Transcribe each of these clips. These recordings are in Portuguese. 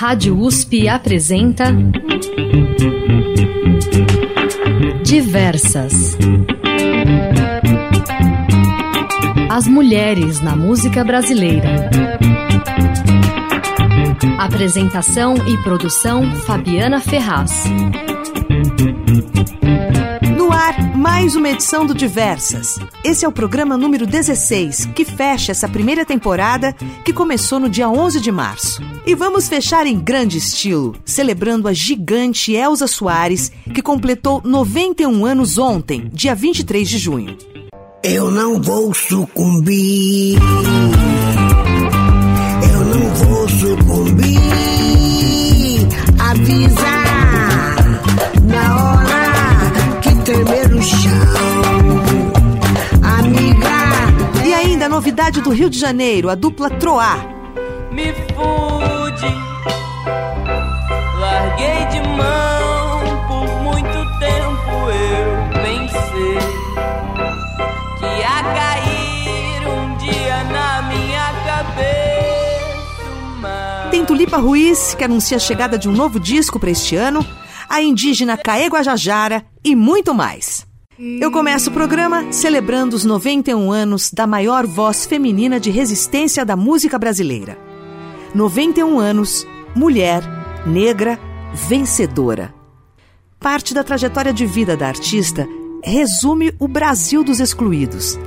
Rádio USP apresenta Diversas. As mulheres na música brasileira. Apresentação e produção Fabiana Ferraz. No ar, mais uma edição do Diversas. Esse é o programa número 16, que fecha essa primeira temporada que começou no dia 11 de março. E vamos fechar em grande estilo, celebrando a gigante Elza Soares, que completou 91 anos ontem, dia 23 de junho. Eu não vou sucumbir. Eu não vou sucumbir. Avisa na hora que tremer o chão. Amiga. E ainda a novidade do Rio de Janeiro, a dupla Troá. Me fude, larguei de mão por muito tempo eu pensei que ia cair um dia na minha cabeça. Tem Tulipa Ruiz, que anuncia a chegada de um novo disco para este ano, a indígena Caê Guajajara e muito mais. Eu começo o programa celebrando os 91 anos da maior voz feminina de resistência da música brasileira. 91 anos, mulher, negra, vencedora. Parte da trajetória de vida da artista resume o Brasil dos excluídos.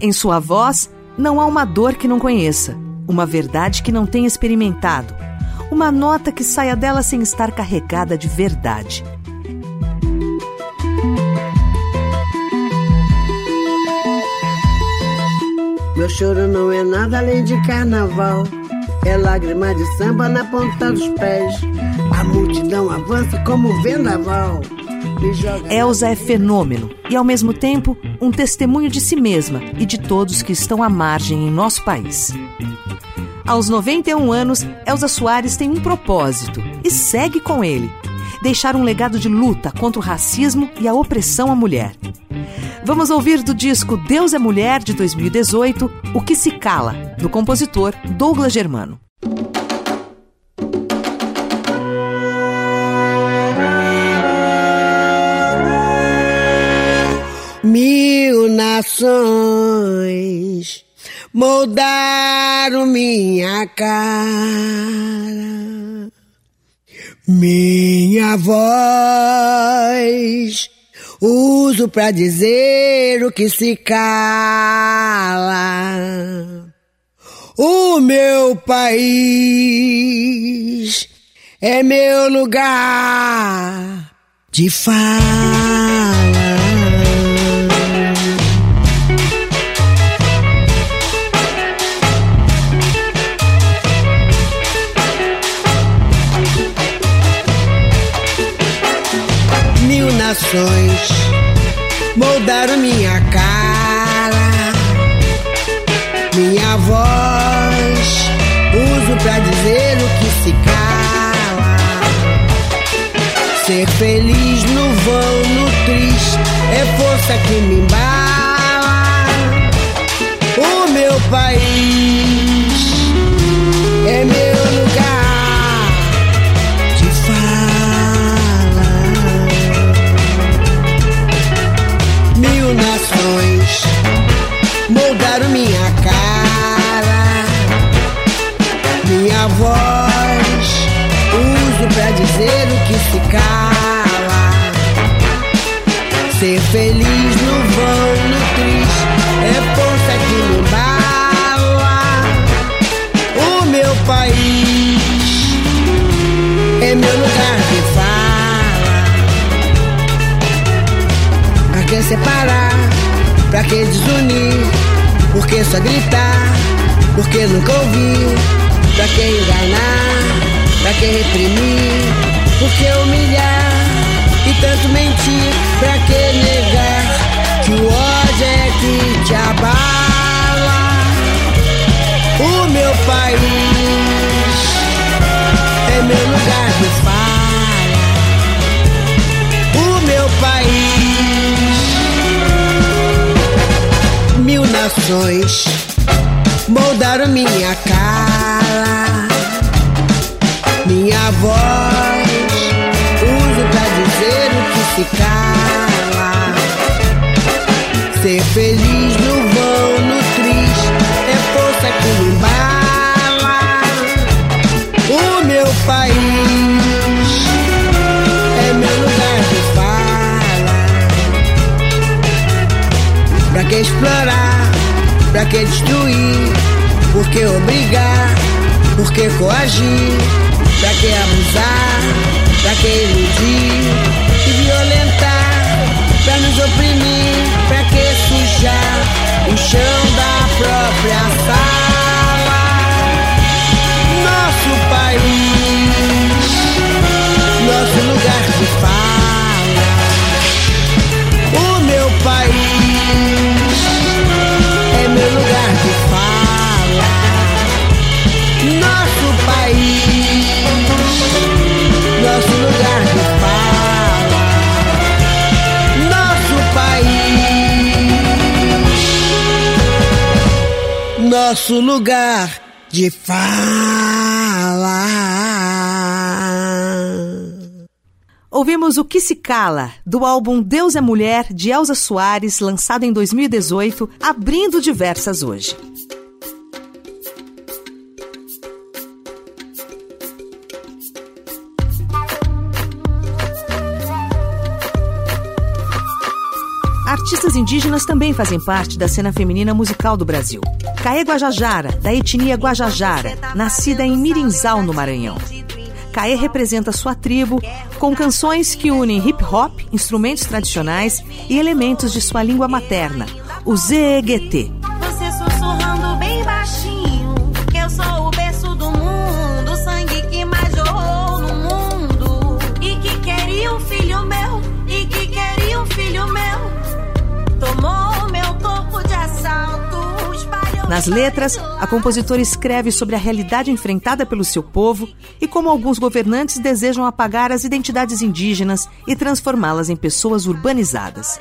Em sua voz, não há uma dor que não conheça, uma verdade que não tenha experimentado, uma nota que saia dela sem estar carregada de verdade. Meu choro não é nada além de carnaval. É lágrima de samba na ponta dos pés. A multidão avança como vendaval. Elza é fenômeno e, ao mesmo tempo, um testemunho de si mesma e de todos que estão à margem em nosso país. Aos 91 anos, Elza Soares tem um propósito e segue com ele: deixar um legado de luta contra o racismo e a opressão à mulher. Vamos ouvir do disco Deus é Mulher de 2018 O que se cala, do compositor Douglas Germano. Mil nações moldaram minha cara, minha voz. Uso pra dizer o que se cala. O meu país é meu lugar de fala. Mil nações moldaram minha cara, minha voz. Uso pra dizer o que se cala. Ser feliz no vão, no triste, é força que me embala. O meu país é meu nações moldaram minha cara, minha voz. Uso pra dizer o que se cala. Ser feliz no vão, no triste, é força que me embala. O meu país que separar? Pra que desunir? Por que só gritar? Por que nunca ouvir? Pra que enganar? Pra que reprimir? Por que humilhar? E tanto mentir? Pra que negar? Que o ódio é que te abala. O meu país é meu lugar de fala. Mil nações moldaram minha cara, minha voz uso pra dizer o que se cala. Ser feliz no vão, no triste, é força que me embala. O meu país é meu lugar de fala. Pra que explorar? Pra que destruir? Por que obrigar? Por que coagir? Pra que abusar? Pra que iludir e violentar? Pra nos oprimir? Pra que sujar o chão da própria sala? Nosso país, nosso lugar de fala. Nosso lugar de fala. Ouvimos o Que Se Cala, do álbum Deus é Mulher, de Elza Soares, lançado em 2018, abrindo diversas hoje. Artistas indígenas também fazem parte da cena feminina musical do Brasil. Caê Guajajara, da etnia Guajajara, nascida em Mirinzal, no Maranhão. Caê representa sua tribo com canções que unem hip hop, instrumentos tradicionais e elementos de sua língua materna, o ZEGT. Nas letras, a compositora escreve sobre a realidade enfrentada pelo seu povo e como alguns governantes desejam apagar as identidades indígenas e transformá-las em pessoas urbanizadas.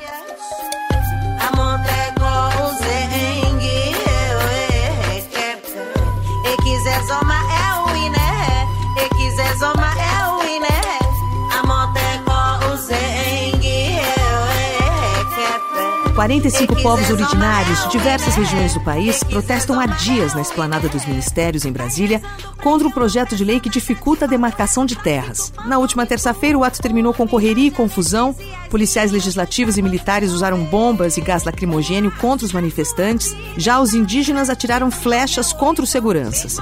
45 povos originários de diversas regiões do país protestam há dias na esplanada dos ministérios em Brasília contra um projeto de lei que dificulta a demarcação de terras. Na última terça-feira, o ato terminou com correria e confusão. Policiais legislativos e militares usaram bombas e gás lacrimogênio contra os manifestantes. Já os indígenas atiraram flechas contra os seguranças.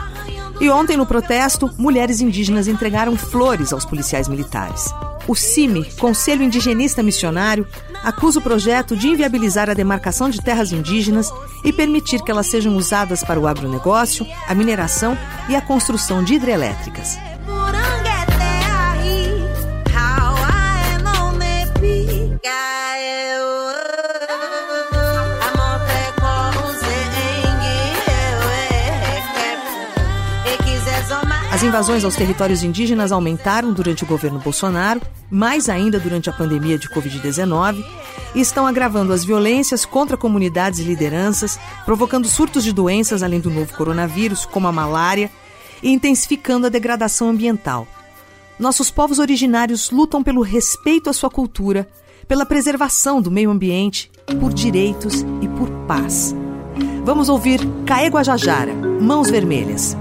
E ontem, no protesto, mulheres indígenas entregaram flores aos policiais militares. O CIMI, Conselho Indigenista Missionário, acusa o projeto de inviabilizar a demarcação de terras indígenas e permitir que elas sejam usadas para o agronegócio, a mineração e a construção de hidrelétricas. As invasões aos territórios indígenas aumentaram durante o governo Bolsonaro, mais ainda durante a pandemia de Covid-19, e estão agravando as violências contra comunidades e lideranças, provocando surtos de doenças além do novo coronavírus, como a malária, e intensificando a degradação ambiental. Nossos povos originários lutam pelo respeito à sua cultura, pela preservação do meio ambiente, por direitos e por paz. Vamos ouvir Caê Guajajara, Mãos Vermelhas.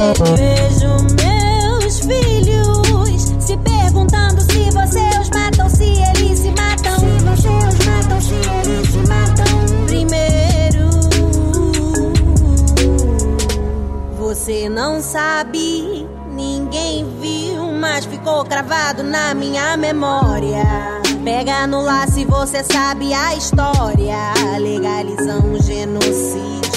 Vejo meus filhos se perguntando se você os se eles se matam. Se você os se eles se matam. Primeiro, você não sabe, Ninguém viu, mas ficou cravado na minha memória. Pega no laço e você sabe a história. Legalizam um genocídio.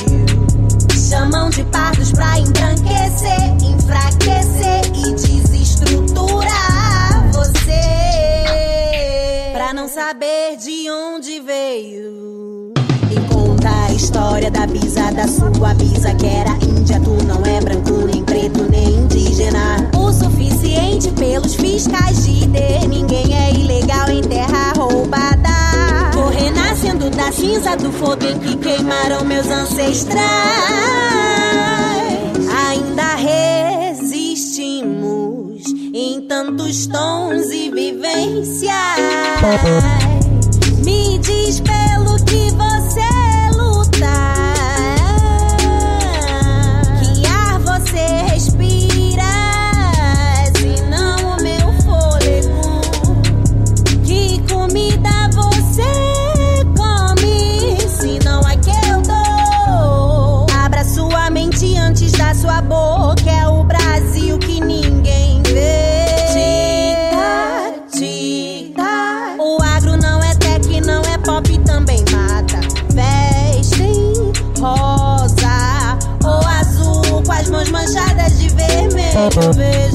Chamam de pardos pra embranquecer, enfraquecer e desestruturar você. Pra não saber de onde veio. E conta a história da bisa, da sua bisa que era índia. Tu não é branco, nem preto, nem indígena. O suficiente pelos fiscais de ter. Ninguém é ilegal em terra roubada. Da cinza do fogo que queimaram meus ancestrais. Ainda resistimos em tantos tons e vivências. Me diz pelo que você luta. baby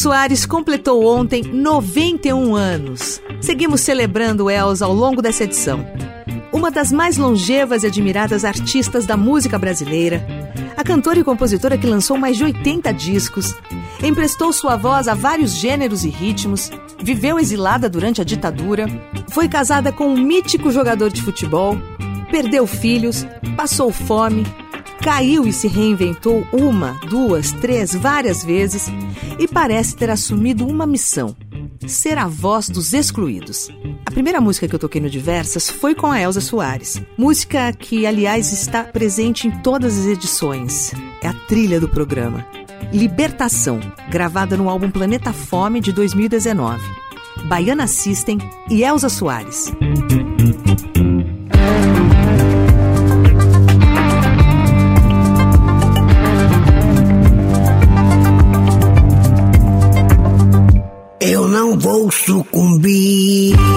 Soares completou ontem 91 anos. Seguimos celebrando Elza ao longo dessa edição. Uma das mais longevas e admiradas artistas da música brasileira, a cantora e compositora que lançou mais de 80 discos, emprestou sua voz a vários gêneros e ritmos, viveu exilada durante a ditadura, foi casada com um mítico jogador de futebol, perdeu filhos, passou fome, caiu e se reinventou uma, duas, três, várias vezes e parece ter assumido uma missão: ser a voz dos excluídos. A primeira música que eu toquei no Diversas foi com a Elza Soares. Música que, aliás, está presente em todas as edições. É a trilha do programa. Libertação, gravada no álbum Planeta Fome de 2019. Baiana System e Elza Soares. Sucumbir.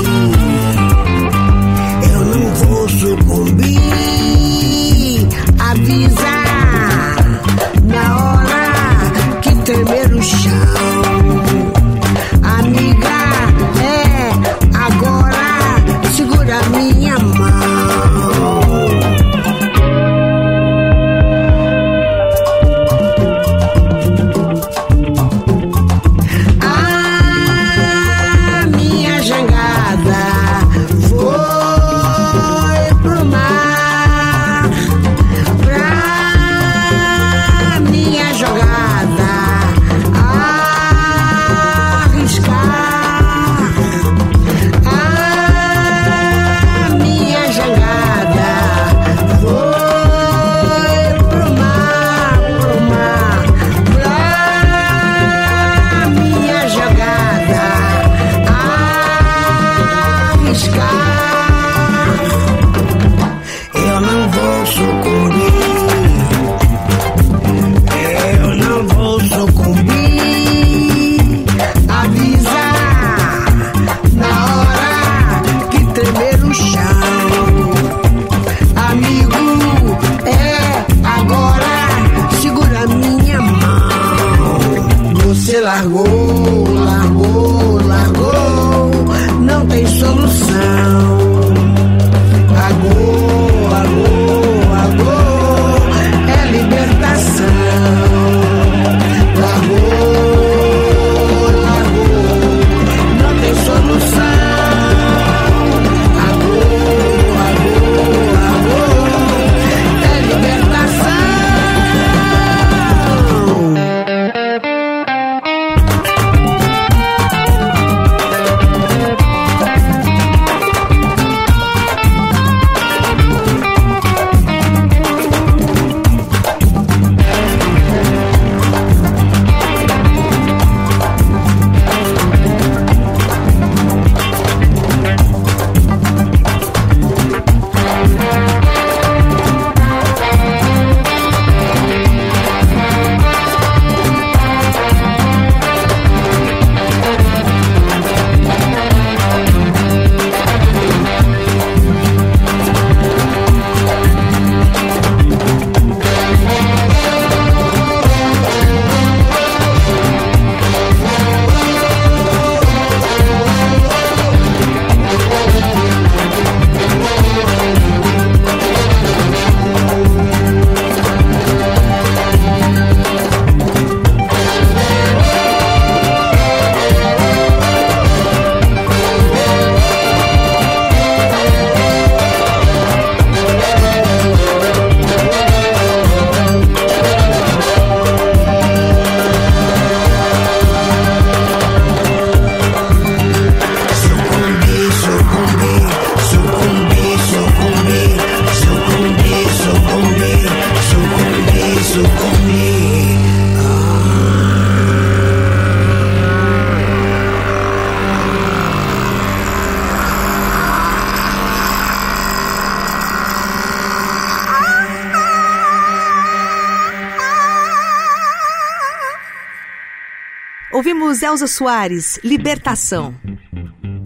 Elza Soares, Libertação.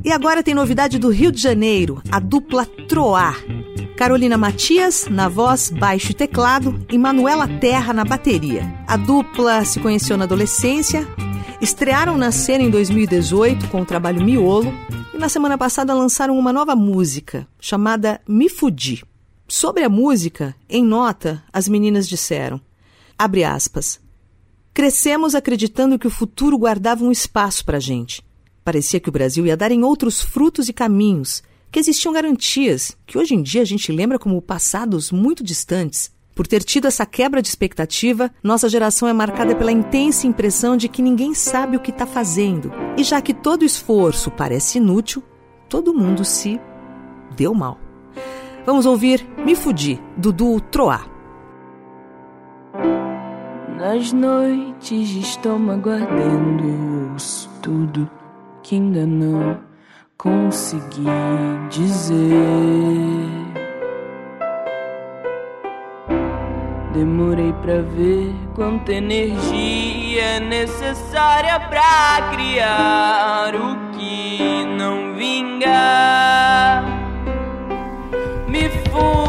E agora tem novidade do Rio de Janeiro, a dupla Troar. Carolina Matias na voz, baixo e teclado e Manuela Terra na bateria. A dupla se conheceu na adolescência, estrearam na cena em 2018 com o trabalho Miolo e na semana passada lançaram uma nova música chamada Me Fudi. Sobre a música, em nota, as meninas disseram, abre aspas, Crescemos acreditando que o futuro guardava um espaço para a gente. Parecia que o Brasil ia dar em outros frutos e caminhos, que existiam garantias, que hoje em dia a gente lembra como passados muito distantes. Por ter tido essa quebra de expectativa, nossa geração é marcada pela intensa impressão de que ninguém sabe o que está fazendo. E já que todo esforço parece inútil, todo mundo se deu mal. Vamos ouvir Me Fudi, do duo Troá. Nas noites de estômago ardendo, ouço tudo que ainda não consegui dizer. Demorei pra ver quanta energia é necessária pra criar o que não vinga. Me fude,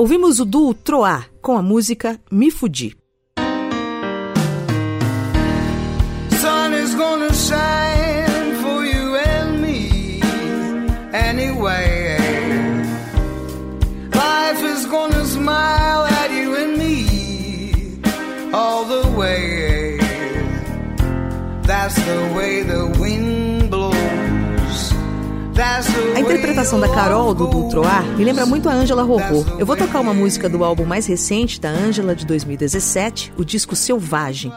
Ouvimos o duo Troá com a música Me Fudi. Sun is gonna shine for you and me anyway. Life is gonna smile at you and me all the way. That's the way the A interpretação da Carol do Dutroar me lembra muito a Ângela Rorô. Eu vou tocar uma música do álbum mais recente da Ângela, de 2017, o disco Selvagem.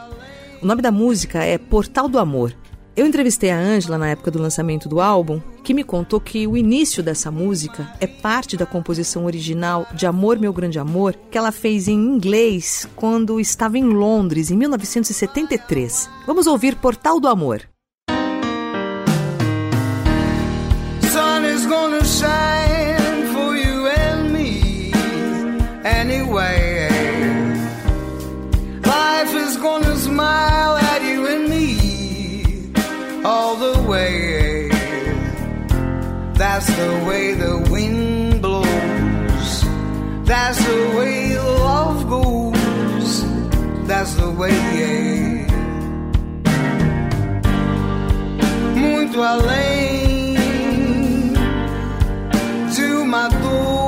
O nome da música é Portal do Amor. Eu entrevistei a Ângela na época do lançamento do álbum, que me contou que o início dessa música é parte da composição original de Amor Meu Grande Amor, que ela fez em inglês quando estava em Londres, em 1973. Vamos ouvir Portal do Amor. That's the way the wind blows. That's the way love goes. That's the way. Muito além de uma dor,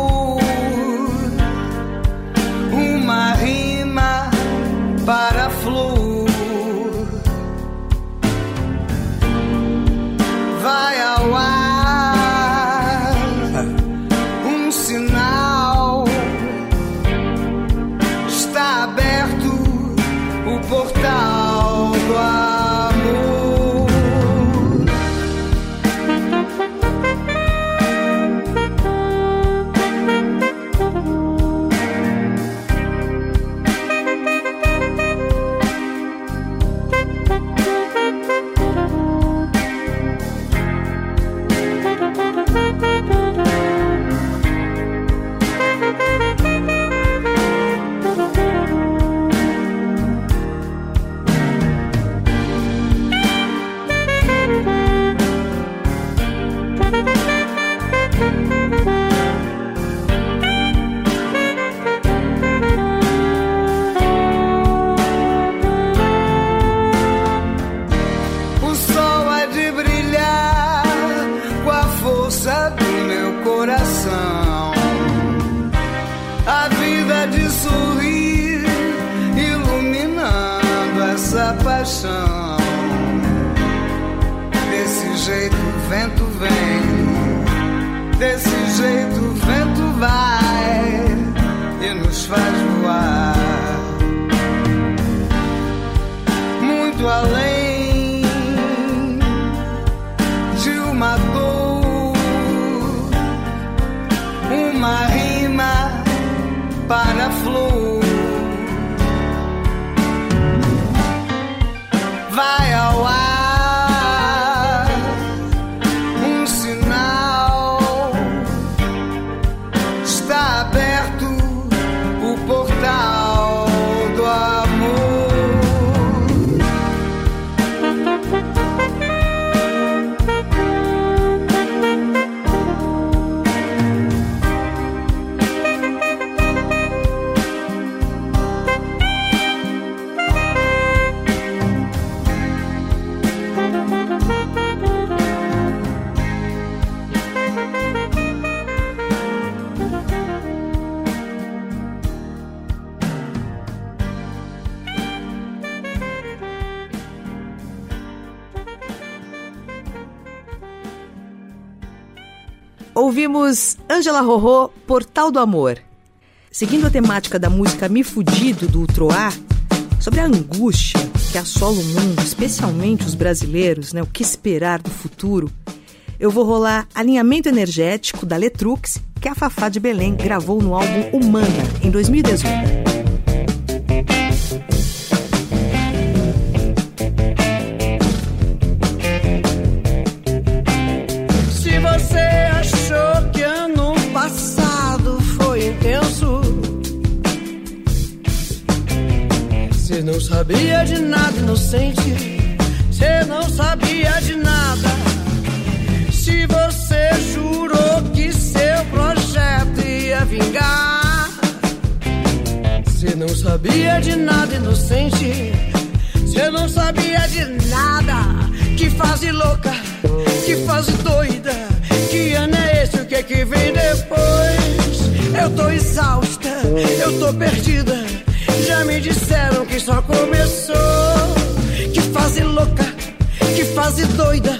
Ouvimos Angela Rorô, Portal do Amor. Seguindo a temática da música Me Fudido, do Troar, sobre a angústia que assola o mundo, especialmente os brasileiros, né, o que esperar do futuro, eu vou rolar Alinhamento Energético, da Letrux, que a Fafá de Belém gravou no álbum Humana, em 2018. Sabia de nada, inocente. Você não sabia de nada. Se você jurou que seu projeto ia vingar. Você não sabia de nada, inocente. Você não sabia de nada. Que fase louca, que fase doida. Que ano é esse? O que é que vem depois? Eu tô exausta, eu tô perdida. Já me disseram que só começou. Que fase louca, que fase doida.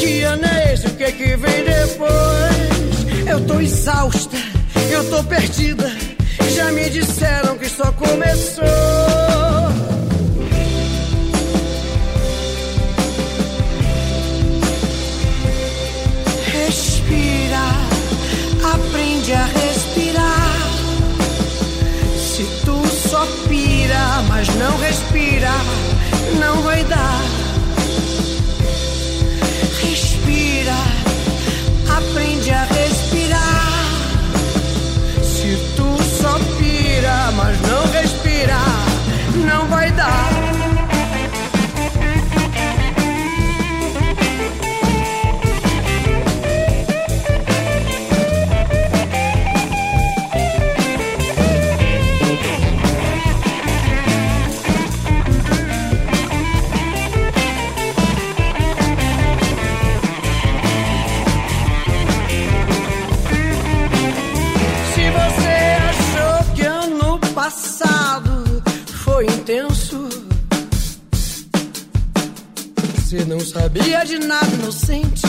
Que ano é esse? que é que vem depois. Eu tô exausta, eu tô perdida. Já me disseram que só começou. Não vai dar. Não sabia de nada, inocente.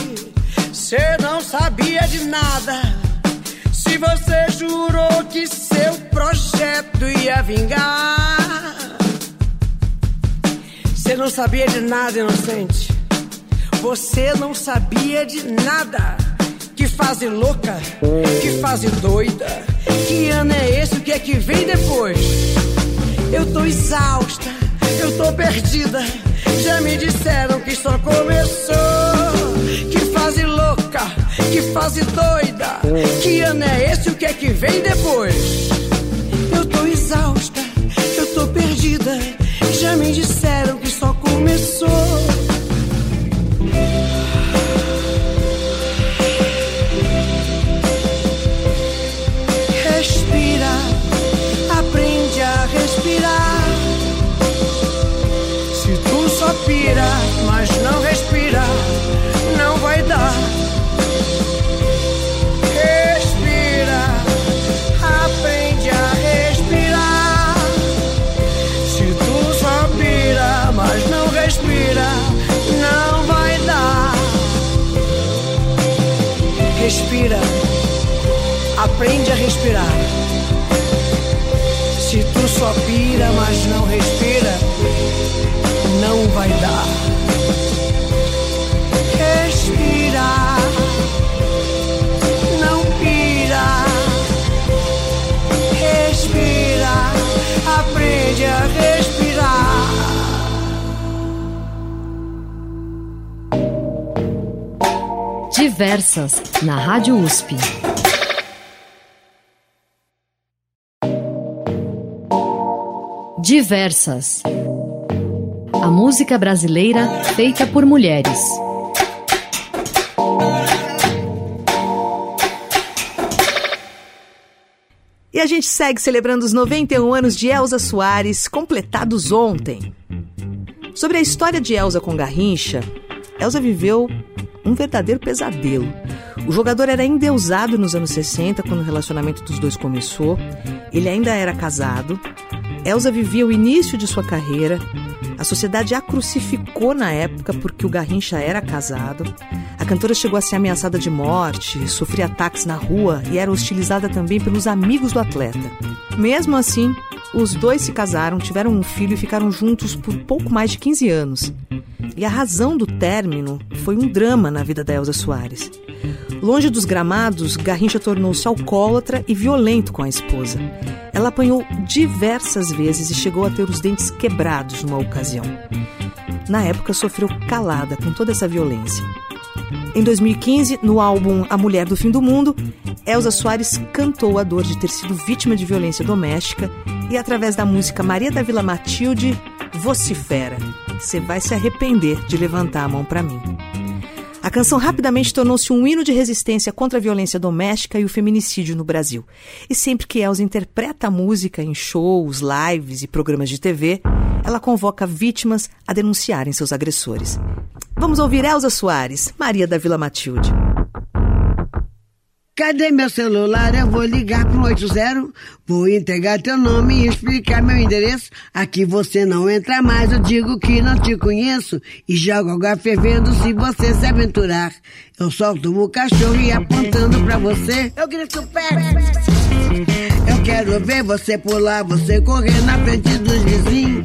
Você não sabia de nada. Se você jurou que seu projeto ia vingar, você não sabia de nada, inocente. Você não sabia de nada. Que fase louca, que fase doida. Que ano é esse? O que é que vem depois? Eu tô exausta, eu tô perdida. Já me disseram que só começou. Que fase louca, que fase doida. Que ano é esse? O que é que vem depois? Eu tô exausta, eu tô perdida. Já me disseram que só começou. Aprende a respirar. Se tu só pira, mas não respira, não vai dar. Respira, não pira. Respira, aprende a respirar. Diversas, na Rádio USP. Diversas. A música brasileira feita por mulheres. E a gente segue celebrando os 91 anos de Elza Soares, completados ontem. Sobre a história de Elza com Garrincha, Elza viveu um verdadeiro pesadelo. O jogador era endeusado nos anos 60, quando o relacionamento dos dois começou. Ele ainda era casado. Elza vivia o início de sua carreira. A sociedade a crucificou na época porque o Garrincha era casado. A cantora chegou a ser ameaçada de morte, sofria ataques na rua e era hostilizada também pelos amigos do atleta. Mesmo assim, os dois se casaram, tiveram um filho e ficaram juntos por pouco mais de 15 anos. E a razão do término foi um drama na vida da Elza Soares. Longe dos gramados, Garrincha tornou-se alcoólatra e violento com a esposa. Ela apanhou diversas vezes e chegou a ter os dentes quebrados numa ocasião. Na época, sofreu calada com toda essa violência. Em 2015, no álbum A Mulher do Fim do Mundo, Elza Soares cantou a dor de ter sido vítima de violência doméstica e, através da música Maria da Vila Matilde, vocifera: Você vai se arrepender de levantar a mão para mim. A canção rapidamente tornou-se um hino de resistência contra a violência doméstica e o feminicídio no Brasil. E sempre que Elza interpreta a música em shows, lives e programas de TV, ela convoca vítimas a denunciarem seus agressores. Vamos ouvir Elza Soares, Maria da Vila Matilde. Cadê meu celular? Eu vou ligar pro 80. Vou entregar teu nome e explicar meu endereço. Aqui você não entra mais, eu digo que não te conheço. E jogo água fervendo se você se aventurar. Eu solto o cachorro e apontando pra você, eu grito pé. Eu quero ver você pular, você correr na frente dos vizinhos.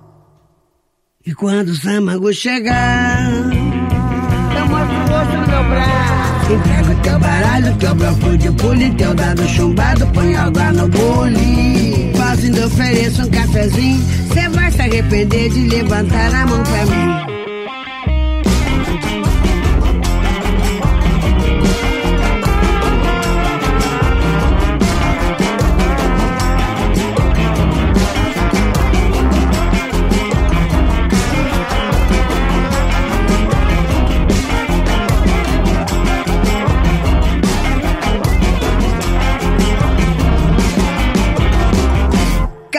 E quando o Samango chegar, eu mostro o rosto no meu braço. Entrego teu baralho, teu bloco de pule, teu dado chumbado, põe água no bule. Faço ainda ofereço um cafezinho, cê vai se arrepender de levantar a mão pra mim.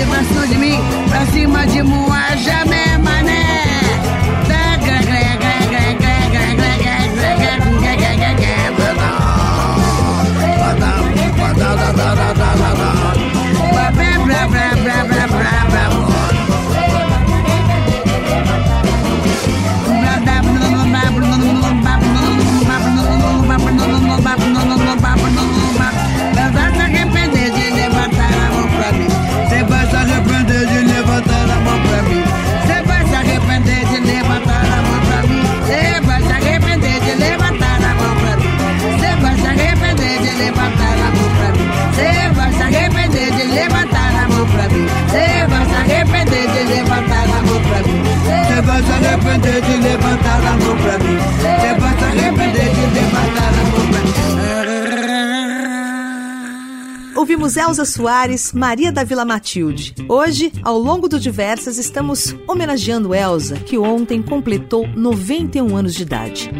e vai de mim pra cima de moaja, né, mané? arrepender Ouvimos Elza Soares, Maria da Vila Matilde. Hoje, ao longo do Diversas, estamos homenageando Elza, que ontem completou 91 anos de idade.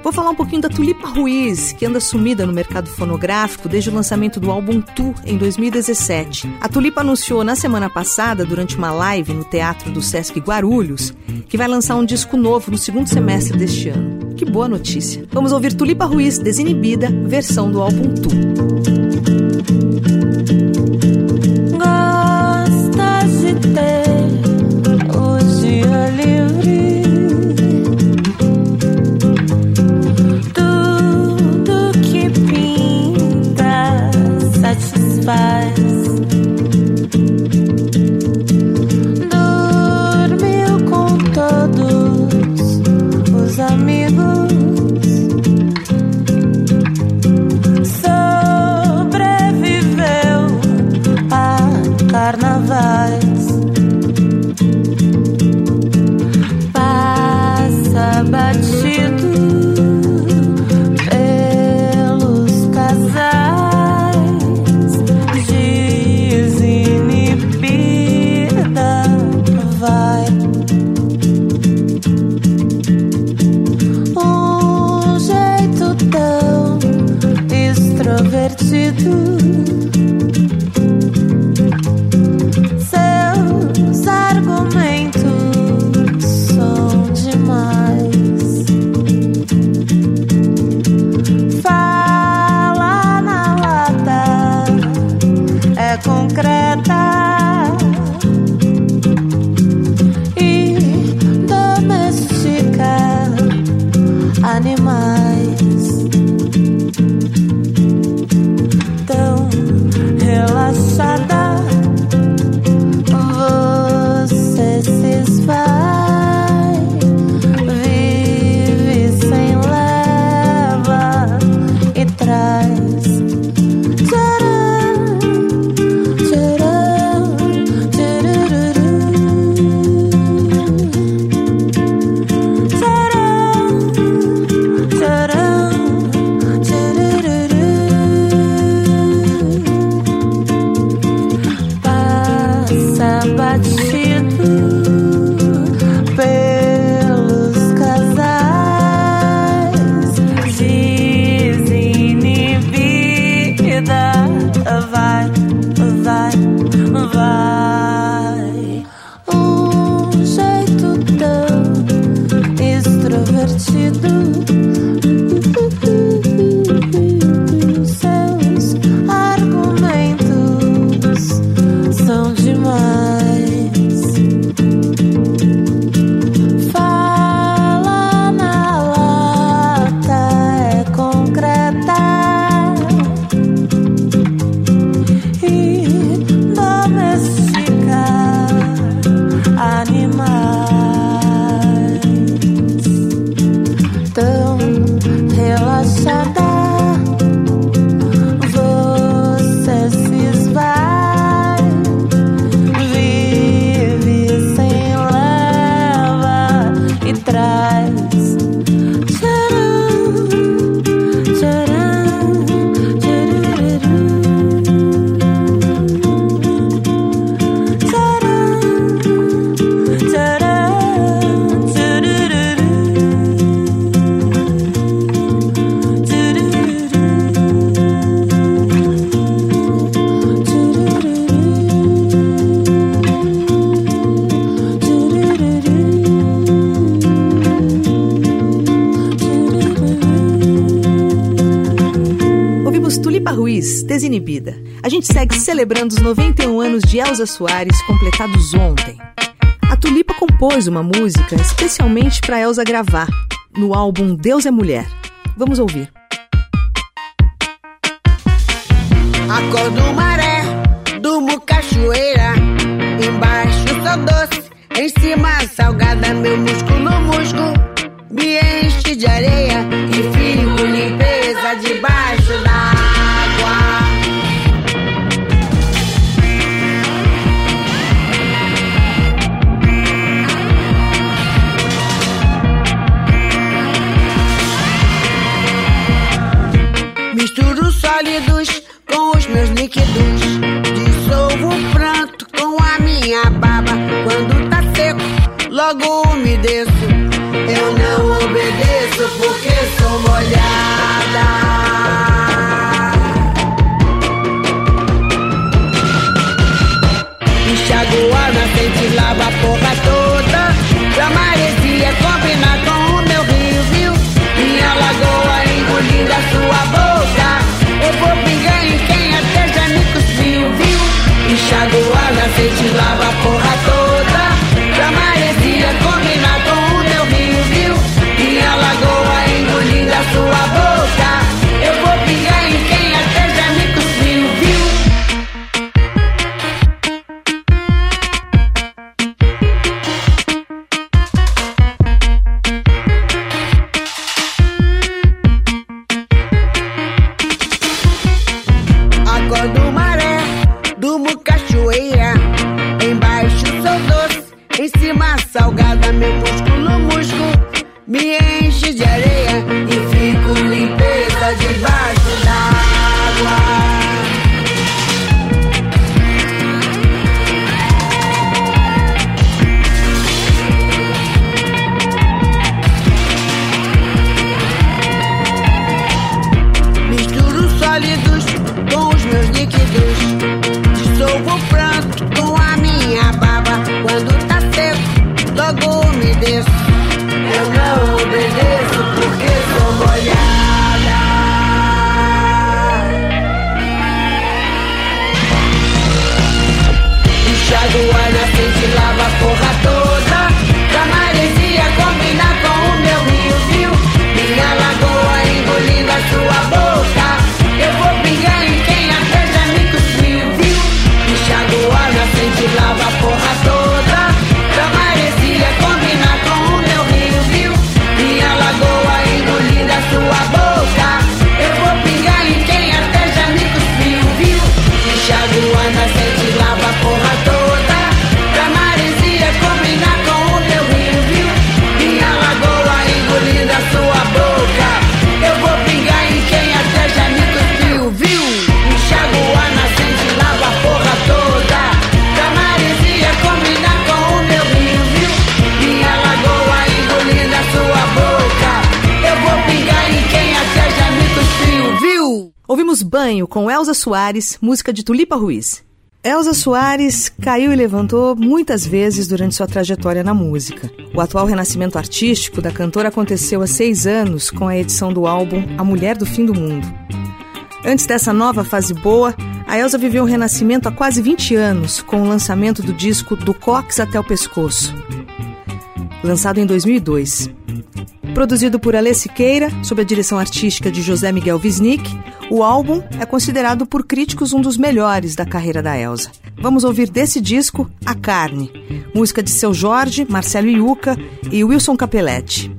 Vou falar um pouquinho da Tulipa Ruiz, que anda sumida no mercado fonográfico desde o lançamento do álbum Tu em 2017. A Tulipa anunciou na semana passada, durante uma live no Teatro do Sesc Guarulhos, que vai lançar um disco novo no segundo semestre deste ano. Que boa notícia! Vamos ouvir Tulipa Ruiz, Desinibida, versão do álbum Tu. Pelos Desinibida. A gente segue celebrando os 91 anos de Elza Soares, completados ontem. A Tulipa compôs uma música especialmente para Elza gravar, no álbum Deus é Mulher. Vamos ouvir. Acordo maré, durmo cachoeira, embaixo sou doce, em cima salgada, meu músculo, músculo, me enche de areia Com Elza Soares, música de Tulipa Ruiz. Elza Soares caiu e levantou muitas vezes durante sua trajetória na música. O atual renascimento artístico da cantora aconteceu há seis anos com a edição do álbum A Mulher do Fim do Mundo. Antes dessa nova fase boa, a Elza viveu um renascimento há quase 20 anos com o lançamento do disco Do Cox até o Pescoço, lançado em 2002. Produzido por Alê Siqueira, sob a direção artística de José Miguel Wisnik, o álbum é considerado por críticos um dos melhores da carreira da Elsa. Vamos ouvir desse disco A Carne, música de seu Jorge, Marcelo Iuca e Wilson Capelletti.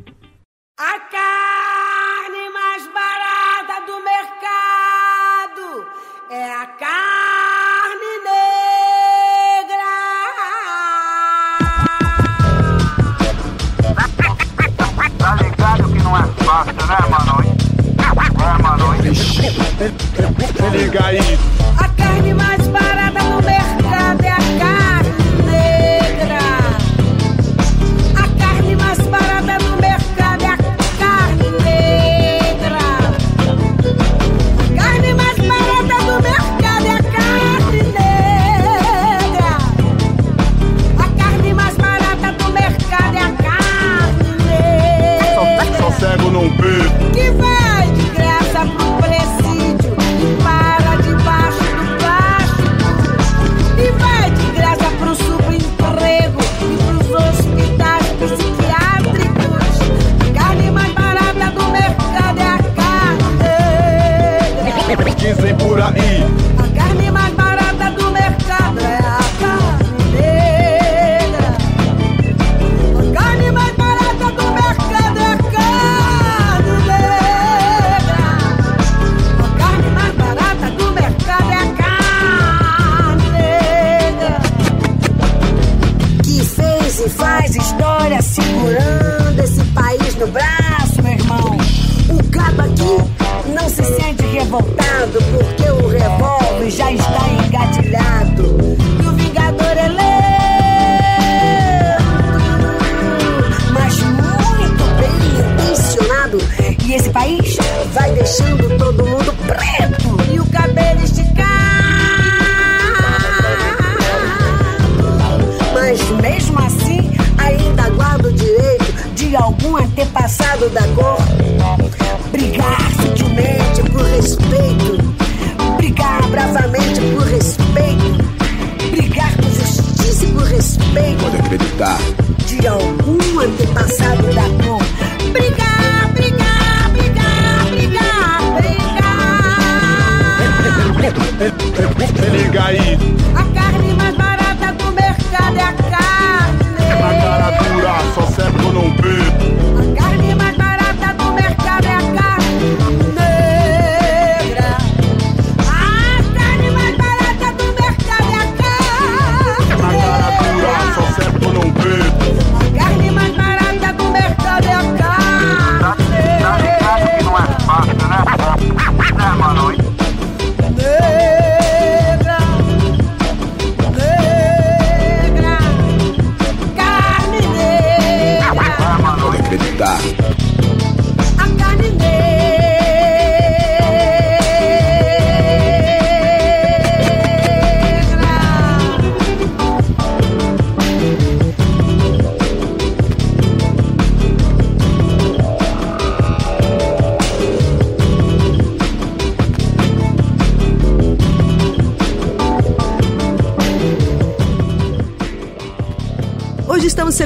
Ele liga aí. dizem por aí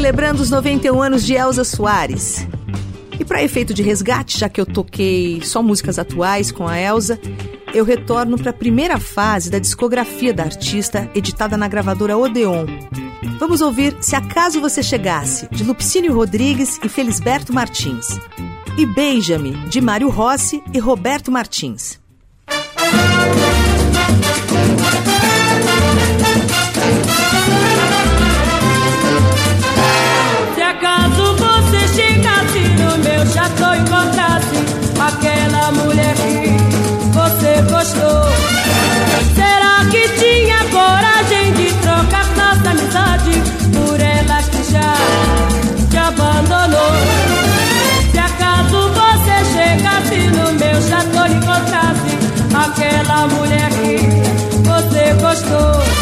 celebrando os 91 anos de Elza Soares. E para efeito de resgate, já que eu toquei só músicas atuais com a Elza, eu retorno para a primeira fase da discografia da artista, editada na gravadora Odeon. Vamos ouvir Se Acaso Você Chegasse, de Lupicínio Rodrigues e Felisberto Martins. E Beija-me, de Mário Rossi e Roberto Martins. Meu chateau e encontrasse aquela mulher que você gostou, será que tinha coragem de trocar nossa amizade por ela que já te abandonou? Se acaso você chegasse no meu chateau e encontrasse aquela mulher que você gostou,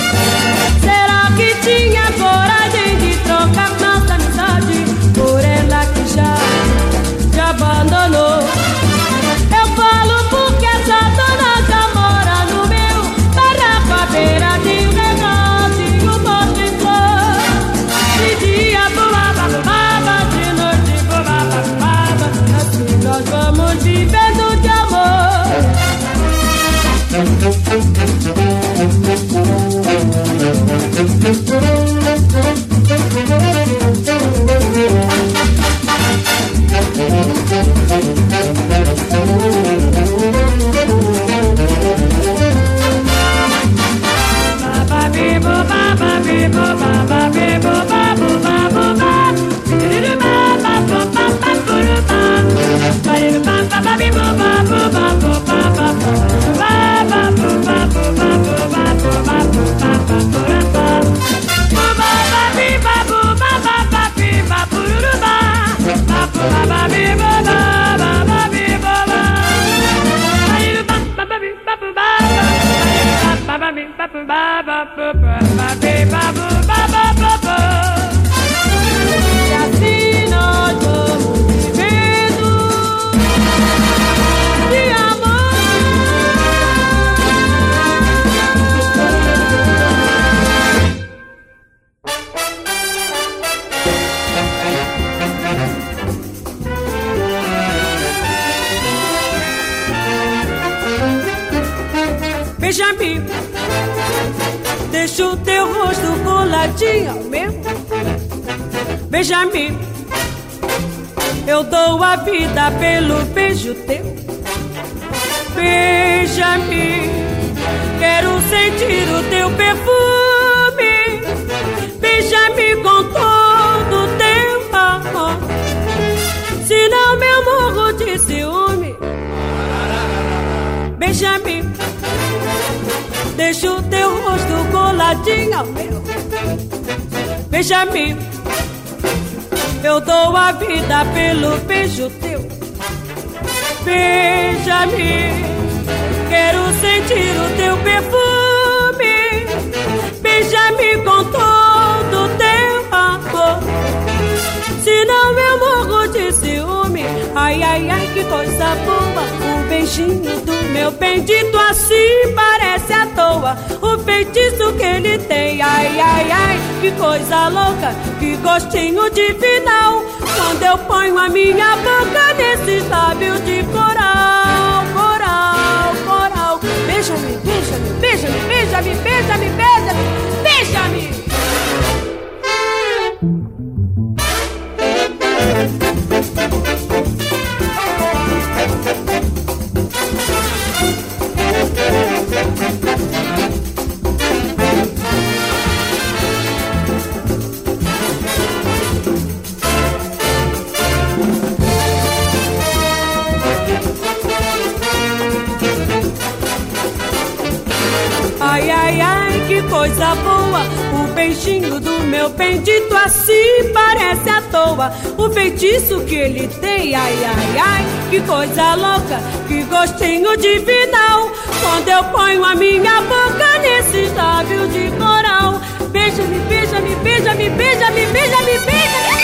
Beija-me, eu dou a vida pelo beijo teu. Beija-me, quero sentir o teu perfume. Beija-me com todo o teu amor. Senão eu morro de ciúme. Beija-me, deixa o teu rosto coladinho ao meu. Beija-me, eu dou a vida pelo beijo teu. Beija-me, quero sentir o teu perfume. Beija-me com todo o teu amor. Senão eu morro de ciúme. Ai, ai, ai, que coisa boa. O beijinho do meu bendito assim parece à toa. O feitiço que ele tem. Ai, ai, ai, que coisa louca. Que gostinho divinal. Quando eu ponho a minha boca nesses lábios de coral, coral, coral. Beija-me, beija-me, beija-me, beija-me, beija-me, beija-me, beija-me. Ai, ai, ai, que coisa boa. O beijinho do meu bendito assim parece à toa. O feitiço que ele tem, ai, ai, ai, que coisa louca. Que gostinho divinal. Quando eu ponho a minha boca nesses lábios de coral. Beija-me, beija-me, beija-me, beija-me, beija-me, beija-me.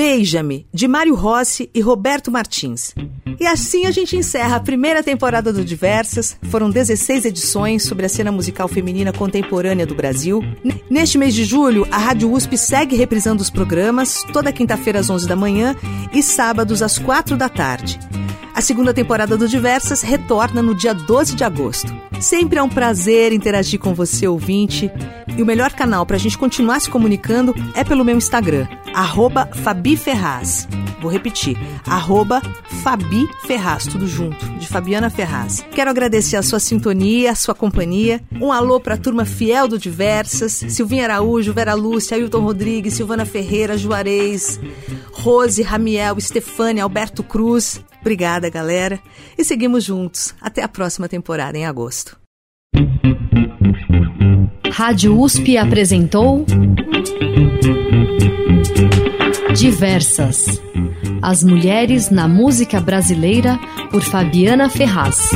Beija-me, de Mário Rossi e Roberto Martins. E assim a gente encerra a primeira temporada do Diversas. Foram 16 edições sobre a cena musical feminina contemporânea do Brasil. Neste mês de julho, a Rádio USP segue reprisando os programas, toda quinta-feira às 11 da manhã e sábados às 4 da tarde. A segunda temporada do Diversas retorna no dia 12 de agosto. Sempre é um prazer interagir com você, ouvinte. E o melhor canal para a gente continuar se comunicando é pelo meu Instagram, FabiFerraz. Vou repetir, arroba Fabi Ferraz, tudo junto, de Fabiana Ferraz. Quero agradecer a sua sintonia, a sua companhia. Um alô para a turma fiel do Diversas, Silvinha Araújo, Vera Lúcia, Ailton Rodrigues, Silvana Ferreira, Juarez, Rose, Ramiel, Estefânia, Alberto Cruz. Obrigada, galera. E seguimos juntos. Até a próxima temporada, em agosto. Rádio USP apresentou. Diversas. As mulheres na música brasileira por Fabiana Ferraz.